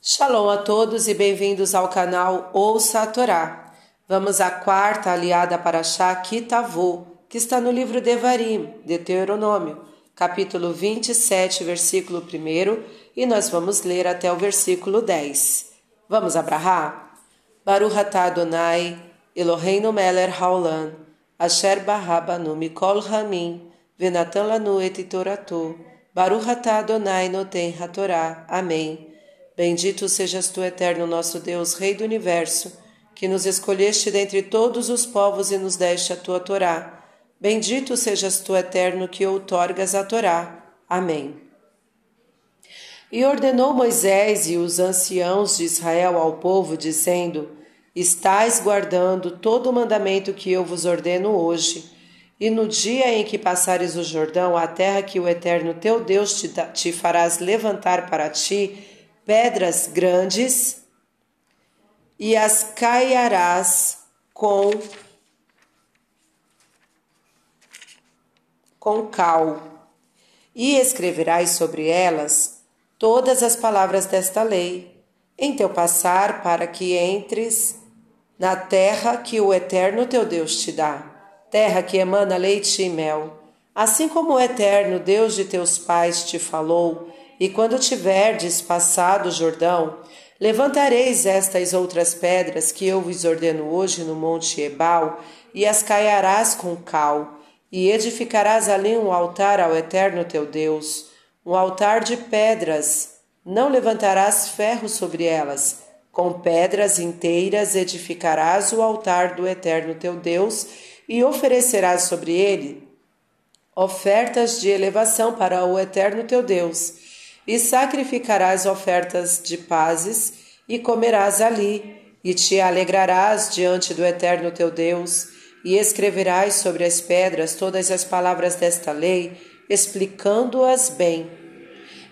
Shalom a todos e bem-vindos ao canal Ouça a Torá. Vamos à quarta aliada para Shá Kitavô, que está no livro Devarim, Deuteronômio, capítulo 27, versículo 1, e nós vamos ler até o versículo 10. Vamos abrahar? Baruch atah Adonai, Eloheinu meler haolam, asher barrabanu mikol hamim, venatan lanu et toratu, Baruch atah Adonai noten hatorá. Amém. Bendito sejas tu, eterno nosso Deus, Rei do universo, que nos escolheste dentre todos os povos e nos deste a tua Torá. Bendito sejas tu, eterno, que outorgas a Torá. Amém. E ordenou Moisés e os anciãos de Israel ao povo, dizendo: Estais guardando todo o mandamento que eu vos ordeno hoje. E no dia em que passares o Jordão, a terra que o Eterno teu Deus te, te farás levantar para ti, pedras grandes e as caiarás com com cal. E escreverás sobre elas todas as palavras desta lei em teu passar para que entres na terra que o eterno teu Deus te dá terra que emana leite e mel. Assim como o eterno Deus de teus pais te falou e quando tiverdes passado o Jordão, levantareis estas outras pedras que eu vos ordeno hoje no monte Ebal, e as caiarás com cal, e edificarás ali um altar ao eterno teu Deus, um altar de pedras. Não levantarás ferro sobre elas, com pedras inteiras edificarás o altar do eterno teu Deus, e oferecerás sobre ele ofertas de elevação para o eterno teu Deus e sacrificarás ofertas de pazes, e comerás ali, e te alegrarás diante do Eterno teu Deus, e escreverás sobre as pedras todas as palavras desta lei, explicando-as bem.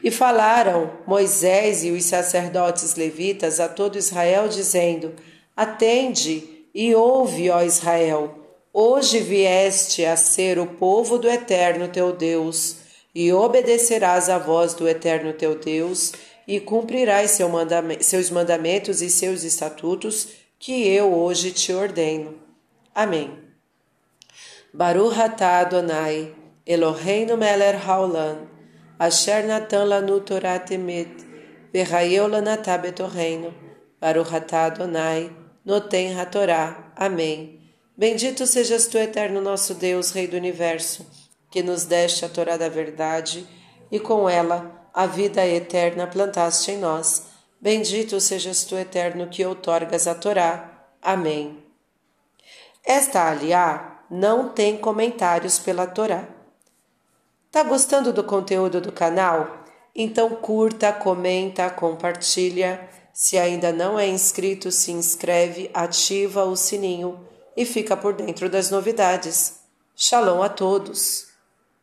E falaram Moisés e os sacerdotes levitas a todo Israel, dizendo: Atende e ouve, ó Israel. Hoje vieste a ser o povo do Eterno teu Deus e obedecerás à voz do Eterno teu Deus, e cumprirás seu mandamento, seus mandamentos e seus estatutos, que eu hoje te ordeno. Amém. Baruch atah Adonai, Eloheinu melech haolam, asher natan lanu Torah temet, v'chayeu lanatah betorreino, Baruch atah Adonai, noten hatorá. Amém. Bendito sejas tu, eterno nosso Deus, Rei do Universo, que nos deste a Torá da verdade e com ela a vida eterna plantaste em nós. Bendito sejas tu, eterno, que outorgas a Torá. Amém. Esta aliá não tem comentários pela Torá. Tá gostando do conteúdo do canal? Então curta, comenta, compartilha. Se ainda não é inscrito, se inscreve, ativa o sininho e fica por dentro das novidades. Shalom a todos!